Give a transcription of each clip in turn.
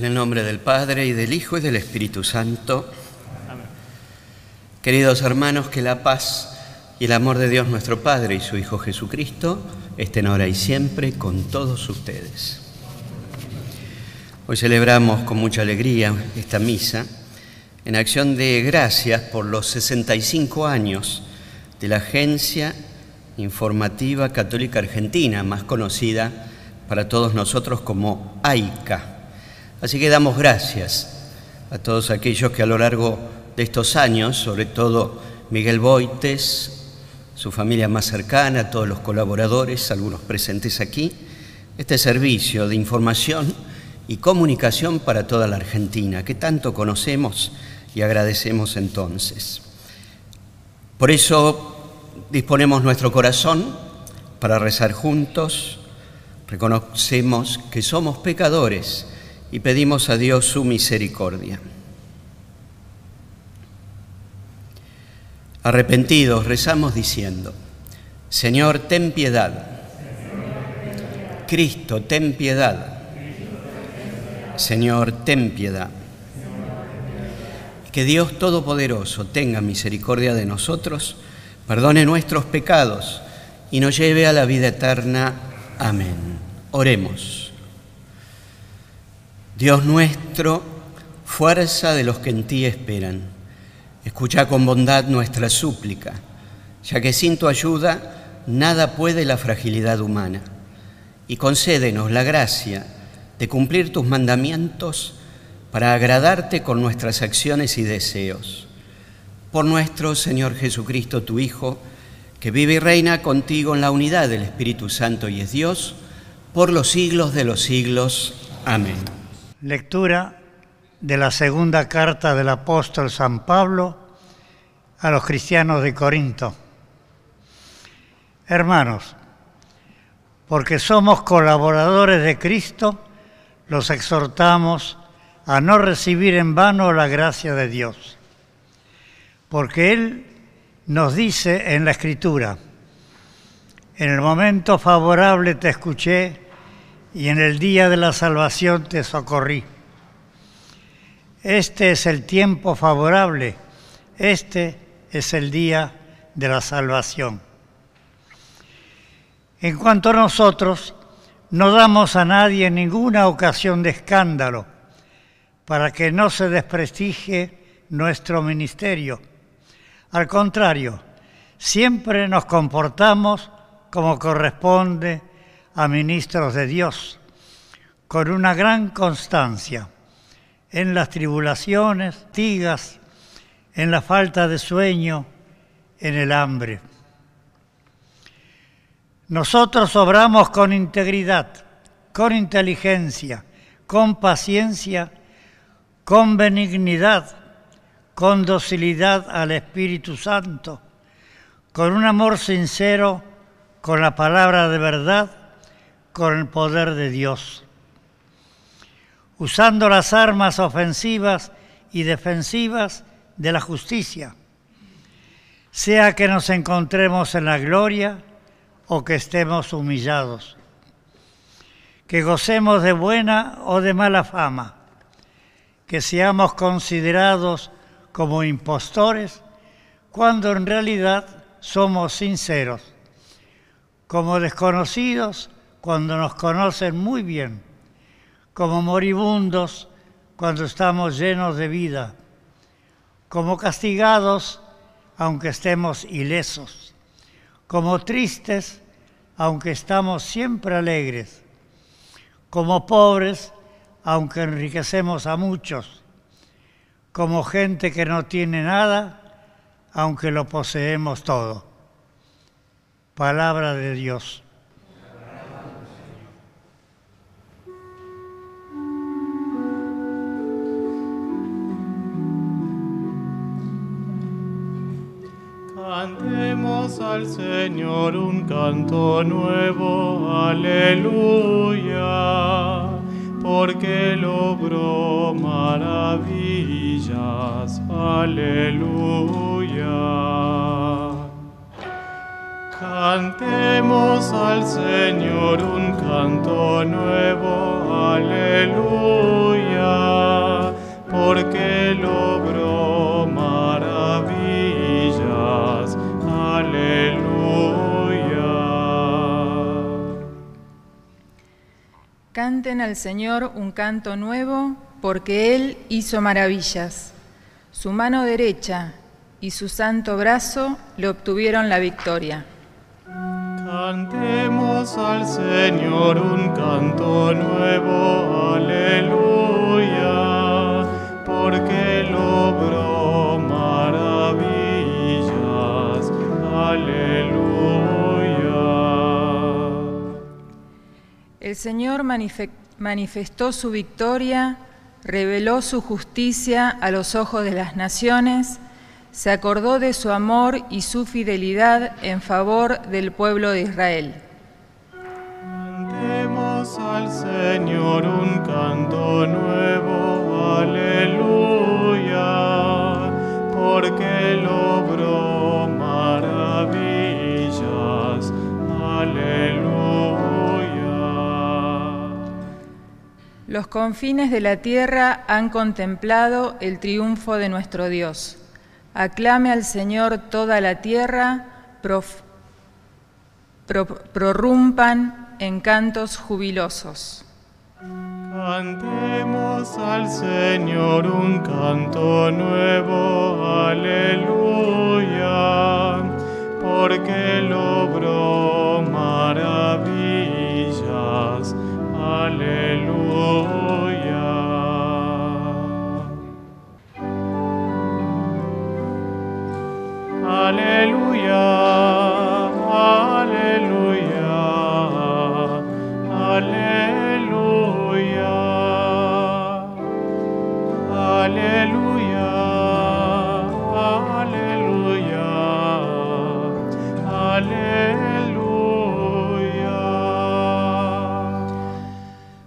En el nombre del Padre y del Hijo y del Espíritu Santo. Queridos hermanos, que la paz y el amor de Dios nuestro Padre y su Hijo Jesucristo estén ahora y siempre con todos ustedes. Hoy celebramos con mucha alegría esta misa en acción de gracias por los 65 años de la Agencia Informativa Católica Argentina, más conocida para todos nosotros como AICA Así que damos gracias a todos aquellos que a lo largo de estos años, sobre todo Miguel Boites, su familia más cercana, todos los colaboradores, algunos presentes aquí, este servicio de información y comunicación para toda la Argentina, que tanto conocemos y agradecemos entonces. Por eso disponemos nuestro corazón para rezar juntos, reconocemos que somos pecadores, y pedimos a Dios su misericordia. Arrepentidos, rezamos diciendo, Señor, ten piedad. Cristo, ten piedad. Señor, ten piedad. Que Dios Todopoderoso tenga misericordia de nosotros, perdone nuestros pecados y nos lleve a la vida eterna. Amén. Oremos. Dios nuestro, fuerza de los que en ti esperan, escucha con bondad nuestra súplica, ya que sin tu ayuda nada puede la fragilidad humana, y concédenos la gracia de cumplir tus mandamientos para agradarte con nuestras acciones y deseos. Por nuestro Señor Jesucristo, tu Hijo, que vive y reina contigo en la unidad del Espíritu Santo y es Dios, por los siglos de los siglos. Amén. Lectura de la segunda carta del apóstol San Pablo a los cristianos de Corinto. Hermanos, porque somos colaboradores de Cristo, los exhortamos a no recibir en vano la gracia de Dios. Porque Él nos dice en la Escritura, en el momento favorable te escuché, y en el día de la salvación te socorrí. Este es el tiempo favorable, este es el día de la salvación. En cuanto a nosotros, no damos a nadie ninguna ocasión de escándalo para que no se desprestigie nuestro ministerio. Al contrario, siempre nos comportamos como corresponde a ministros de Dios con una gran constancia en las tribulaciones, tigas, en la falta de sueño, en el hambre. Nosotros obramos con integridad, con inteligencia, con paciencia, con benignidad, con docilidad al Espíritu Santo, con un amor sincero, con la palabra de verdad con el poder de Dios, usando las armas ofensivas y defensivas de la justicia, sea que nos encontremos en la gloria o que estemos humillados, que gocemos de buena o de mala fama, que seamos considerados como impostores cuando en realidad somos sinceros, como desconocidos cuando nos conocen muy bien, como moribundos cuando estamos llenos de vida, como castigados aunque estemos ilesos, como tristes aunque estamos siempre alegres, como pobres aunque enriquecemos a muchos, como gente que no tiene nada aunque lo poseemos todo. Palabra de Dios. Cantemos al Señor un canto nuevo, aleluya, porque logró maravillas, aleluya. Cantemos al Señor un canto nuevo, aleluya porque logró Canten al Señor un canto nuevo, porque Él hizo maravillas. Su mano derecha y su santo brazo le obtuvieron la victoria. Cantemos al Señor un canto nuevo, aleluya, porque logró maravillas, aleluya. El Señor manife- manifestó su victoria, reveló su justicia a los ojos de las naciones, se acordó de su amor y su fidelidad en favor del pueblo de Israel. Cantemos al Señor un canto nuevo, aleluya, porque logró Los confines de la tierra han contemplado el triunfo de nuestro Dios. Aclame al Señor toda la tierra, prorrumpan en cantos jubilosos. Cantemos al Señor un canto nuevo, aleluya, porque logró aleluya. Aleluya, aleluya, aleluya, aleluya, aleluya.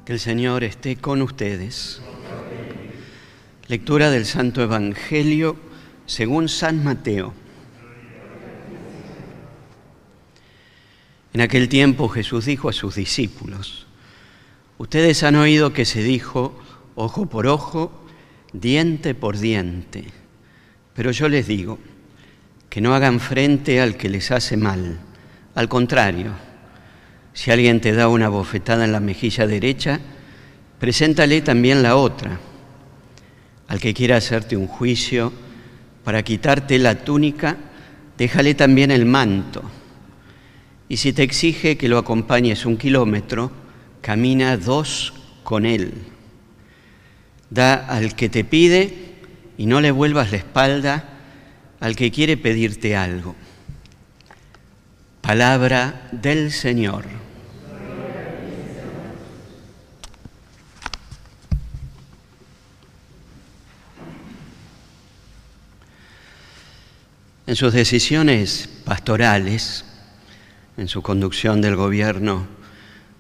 Que el Señor esté con ustedes. Lectura del Santo Evangelio según San Mateo. En aquel tiempo Jesús dijo a sus discípulos, ustedes han oído que se dijo ojo por ojo, diente por diente, pero yo les digo que no hagan frente al que les hace mal, al contrario, si alguien te da una bofetada en la mejilla derecha, preséntale también la otra. Al que quiera hacerte un juicio para quitarte la túnica, déjale también el manto. Y si te exige que lo acompañes un kilómetro, camina dos con él. Da al que te pide y no le vuelvas la espalda al que quiere pedirte algo. Palabra del Señor. En sus decisiones pastorales, en su conducción del gobierno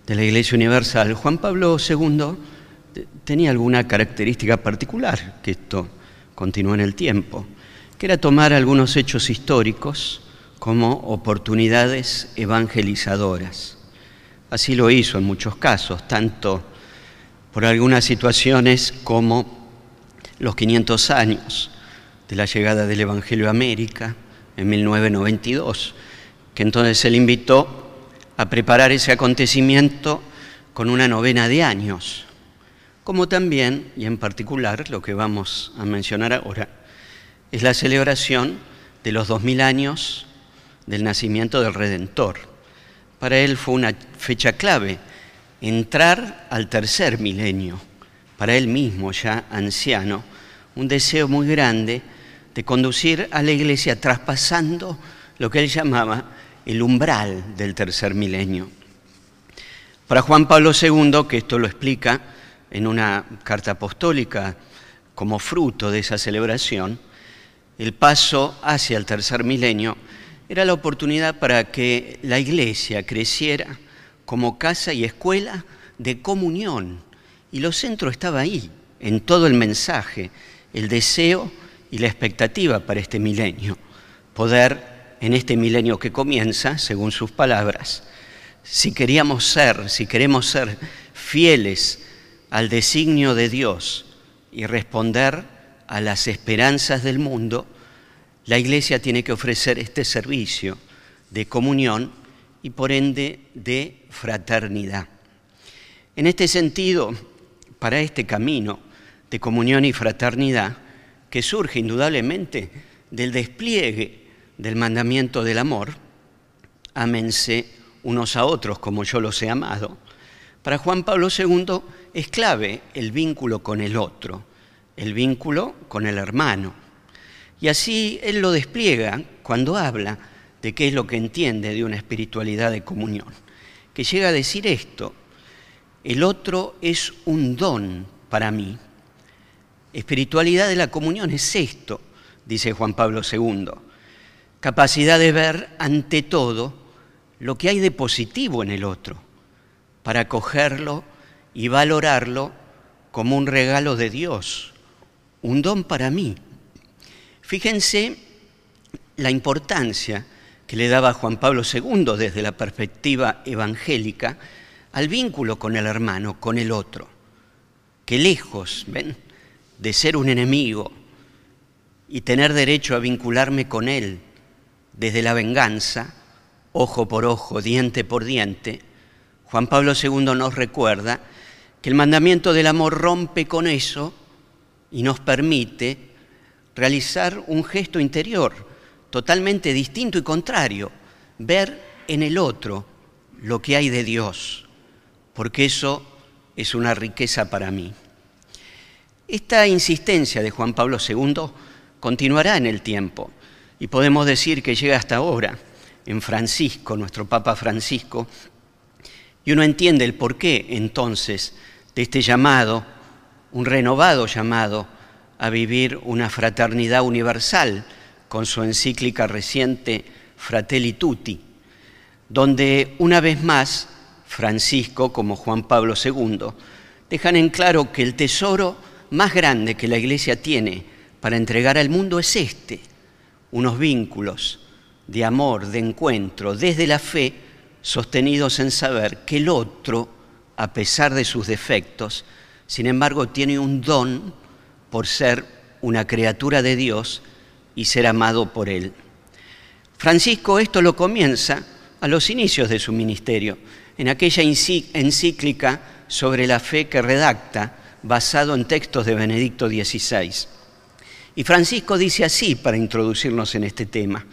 de la Iglesia Universal, Juan Pablo II tenía alguna característica particular, que esto continuó en el tiempo, que era tomar algunos hechos históricos como oportunidades evangelizadoras. Así lo hizo en muchos casos, tanto por algunas situaciones como los 500 años de la llegada del Evangelio a América en 1992, que entonces él invitó a preparar ese acontecimiento con una novena de años, como también, y en particular, lo que vamos a mencionar ahora, es la celebración de los 2000 años del nacimiento del Redentor. Para él fue una fecha clave, entrar al tercer milenio, para él mismo ya anciano, un deseo muy grande de conducir a la iglesia traspasando lo que él llamaba el umbral del tercer milenio. Para Juan Pablo II, que esto lo explica en una carta apostólica como fruto de esa celebración, el paso hacia el tercer milenio era la oportunidad para que la iglesia creciera como casa y escuela de comunión. Y lo centro estaba ahí, en todo el mensaje, el deseo y la expectativa para este milenio. Poder, en este milenio que comienza, según sus palabras, si queríamos ser, si queremos ser fieles al designio de Dios y responder a las esperanzas del mundo, la Iglesia tiene que ofrecer este servicio de comunión y por ende de fraternidad. En este sentido, para este camino de comunión y fraternidad, que surge indudablemente del despliegue del mandamiento del amor, ámense unos a otros como yo los he amado, para Juan Pablo II es clave el vínculo con el otro, el vínculo con el hermano. Y así él lo despliega cuando habla de qué es lo que entiende de una espiritualidad de comunión, que llega a decir esto, el otro es un don para mí. Espiritualidad de la comunión es esto, dice Juan Pablo II, capacidad de ver ante todo lo que hay de positivo en el otro, para acogerlo y valorarlo como un regalo de Dios, un don para mí. Fíjense la importancia que le daba Juan Pablo II desde la perspectiva evangélica al vínculo con el hermano, con el otro, que lejos, ¿ven?, de ser un enemigo y tener derecho a vincularme con él desde la venganza, ojo por ojo, diente por diente, Juan Pablo II nos recuerda que el mandamiento del amor rompe con eso y nos permite realizar un gesto interior, totalmente distinto y contrario, ver en el otro lo que hay de Dios, porque eso es una riqueza para mí. Esta insistencia de Juan Pablo II continuará en el tiempo y podemos decir que llega hasta ahora en Francisco, nuestro Papa Francisco, y uno entiende el porqué entonces de este llamado, un renovado llamado a vivir una fraternidad universal, con su encíclica reciente Fratelli Tutti, donde una vez más Francisco, como Juan Pablo II, dejan en claro que el tesoro más grande que la Iglesia tiene para entregar al mundo es este, unos vínculos de amor, de encuentro, desde la fe, sostenidos en saber que el otro, a pesar de sus defectos, sin embargo tiene un don por ser una criatura de Dios y ser amado por Él. Francisco esto lo comienza a los inicios de su ministerio, en aquella encíclica sobre la fe que redacta, basado en textos de Benedicto XVI. Y Francisco dice así para introducirnos en este tema,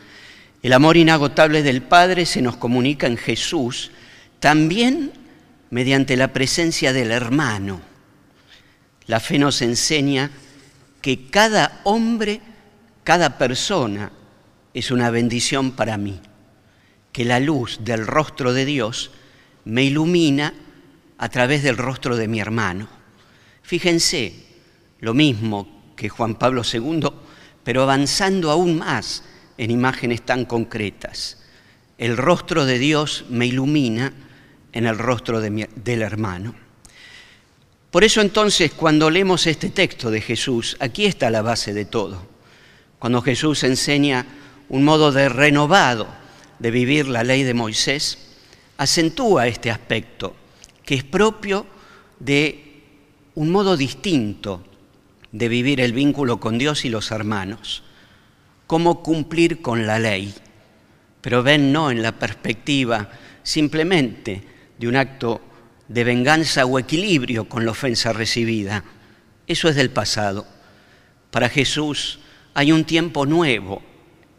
el amor inagotable del Padre se nos comunica en Jesús, también mediante la presencia del hermano. La fe nos enseña que cada hombre cada persona es una bendición para mí, que la luz del rostro de Dios me ilumina a través del rostro de mi hermano. Fíjense, lo mismo que Juan Pablo II, pero avanzando aún más en imágenes tan concretas. El rostro de Dios me ilumina en el rostro del hermano. Por eso entonces cuando leemos este texto de Jesús, aquí está la base de todo cuando Jesús enseña un modo de renovado de vivir la ley de Moisés, acentúa este aspecto que es propio de un modo distinto de vivir el vínculo con Dios y los hermanos, cómo cumplir con la ley, pero ven no en la perspectiva simplemente de un acto de venganza o equilibrio con la ofensa recibida. Eso es del pasado. Para Jesús, hay un tiempo nuevo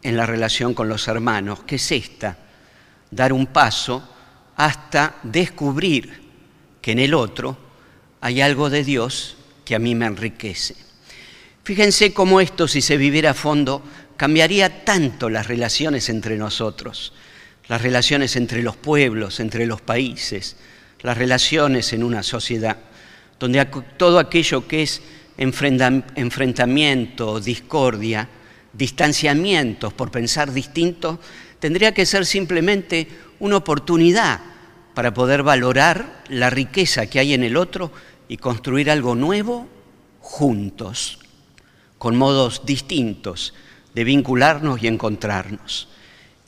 en la relación con los hermanos, que es esta, dar un paso hasta descubrir que en el otro hay algo de Dios que a mí me enriquece. Fíjense cómo esto, si se viviera a fondo, cambiaría tanto las relaciones entre nosotros, las relaciones entre los pueblos, entre los países, las relaciones en una sociedad, donde todo aquello que es enfrentamiento, discordia, distanciamientos por pensar distinto, tendría que ser simplemente una oportunidad para poder valorar la riqueza que hay en el otro y construir algo nuevo juntos, con modos distintos de vincularnos y encontrarnos.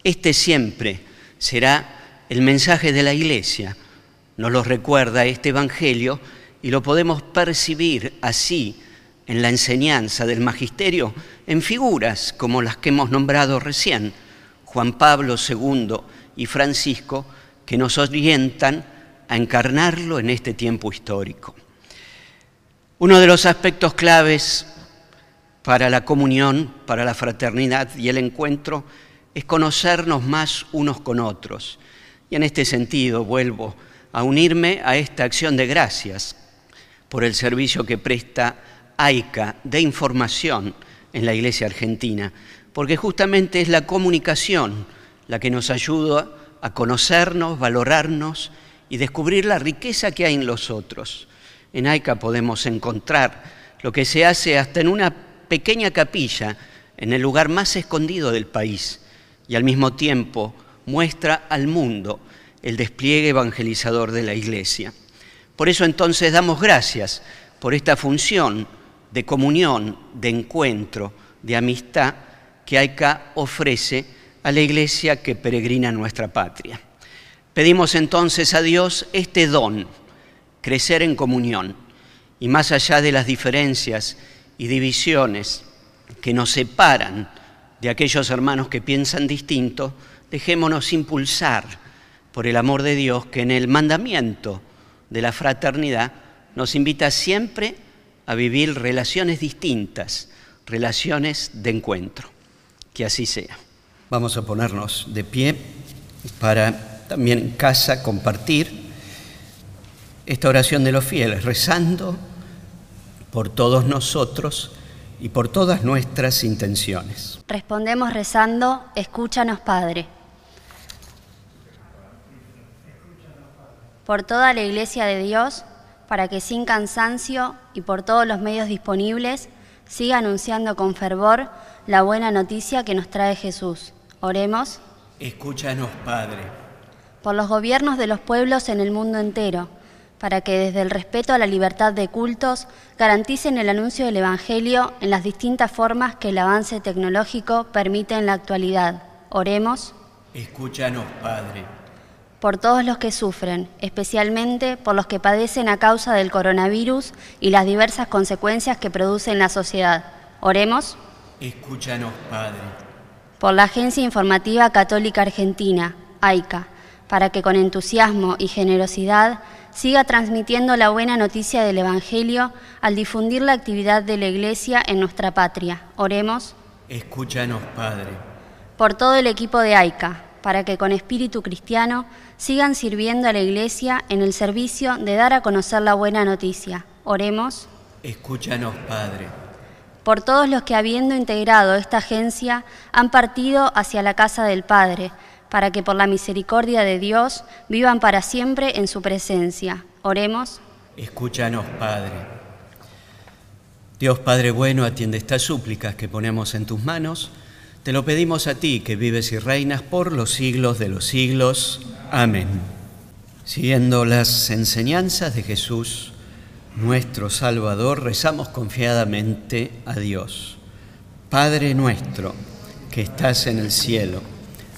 Este siempre será el mensaje de la Iglesia, nos lo recuerda este Evangelio y lo podemos percibir así en la enseñanza del magisterio en figuras como las que hemos nombrado recién, Juan Pablo II y Francisco, que nos orientan a encarnarlo en este tiempo histórico. Uno de los aspectos claves para la comunión, para la fraternidad y el encuentro es conocernos más unos con otros. Y en este sentido vuelvo a unirme a esta acción de gracias por el servicio que presta AICA de información en la Iglesia Argentina, porque justamente es la comunicación la que nos ayuda a conocernos, valorarnos y descubrir la riqueza que hay en los otros. En AICA podemos encontrar lo que se hace hasta en una pequeña capilla en el lugar más escondido del país y al mismo tiempo muestra al mundo el despliegue evangelizador de la Iglesia. Por eso entonces damos gracias por esta función de comunión, de encuentro, de amistad que AICA ofrece a la Iglesia que peregrina en nuestra patria. Pedimos entonces a Dios este don, crecer en comunión, y más allá de las diferencias y divisiones que nos separan de aquellos hermanos que piensan distinto, dejémonos impulsar por el amor de Dios que en el mandamiento de la fraternidad nos invita siempre a vivir relaciones distintas, relaciones de encuentro. Que así sea. Vamos a ponernos de pie para también en casa compartir esta oración de los fieles, rezando por todos nosotros y por todas nuestras intenciones. Respondemos rezando, escúchanos Padre. Por toda la Iglesia de Dios, para que sin cansancio y por todos los medios disponibles siga anunciando con fervor la buena noticia que nos trae Jesús. Oremos. Escúchanos, Padre. Por los gobiernos de los pueblos en el mundo entero, para que desde el respeto a la libertad de cultos garanticen el anuncio del Evangelio en las distintas formas que el avance tecnológico permite en la actualidad. Oremos. Escúchanos, Padre por todos los que sufren, especialmente por los que padecen a causa del coronavirus y las diversas consecuencias que produce en la sociedad. Oremos. Escúchanos, Padre. Por la Agencia Informativa Católica Argentina, AICA, para que con entusiasmo y generosidad siga transmitiendo la buena noticia del Evangelio al difundir la actividad de la Iglesia en nuestra patria. Oremos. Escúchanos, Padre. Por todo el equipo de AICA, para que con espíritu cristiano sigan sirviendo a la Iglesia en el servicio de dar a conocer la buena noticia. Oremos. Escúchanos, Padre. Por todos los que habiendo integrado esta agencia han partido hacia la casa del Padre, para que por la misericordia de Dios vivan para siempre en su presencia. Oremos. Escúchanos, Padre. Dios Padre bueno, atiende estas súplicas que ponemos en tus manos te lo pedimos a ti, que vives y reinas por los siglos de los siglos. Amén. Siguiendo las enseñanzas de Jesús, nuestro Salvador, rezamos confiadamente a Dios. Padre nuestro, que estás en el cielo,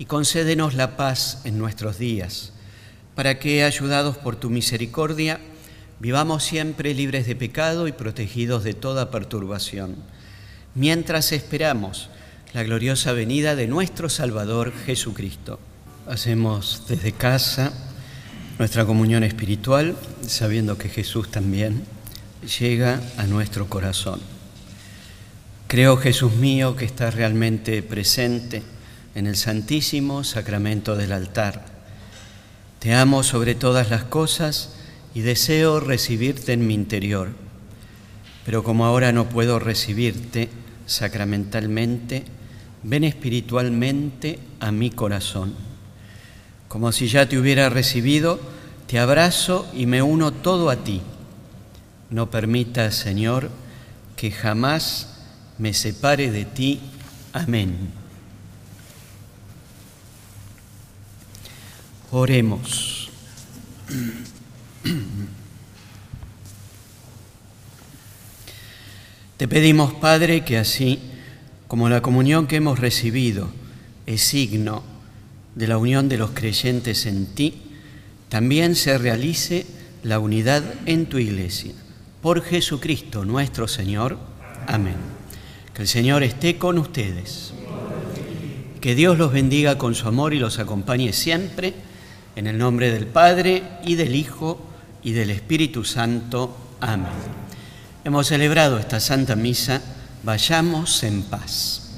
y concédenos la paz en nuestros días, para que, ayudados por tu misericordia, vivamos siempre libres de pecado y protegidos de toda perturbación mientras esperamos la gloriosa venida de nuestro Salvador Jesucristo. Hacemos desde casa nuestra comunión espiritual, sabiendo que Jesús también llega a nuestro corazón. Creo, Jesús mío, que estás realmente presente en el santísimo sacramento del altar. Te amo sobre todas las cosas y deseo recibirte en mi interior. Pero como ahora no puedo recibirte, sacramentalmente, ven espiritualmente a mi corazón. Como si ya te hubiera recibido, te abrazo y me uno todo a ti. No permitas, Señor, que jamás me separe de ti. Amén. Oremos. Te pedimos, Padre, que así como la comunión que hemos recibido es signo de la unión de los creyentes en ti, también se realice la unidad en tu iglesia. Por Jesucristo nuestro Señor. Amén. Que el Señor esté con ustedes. Que Dios los bendiga con su amor y los acompañe siempre. En el nombre del Padre y del Hijo y del Espíritu Santo. Amén. Hemos celebrado esta Santa Misa. Vayamos en paz.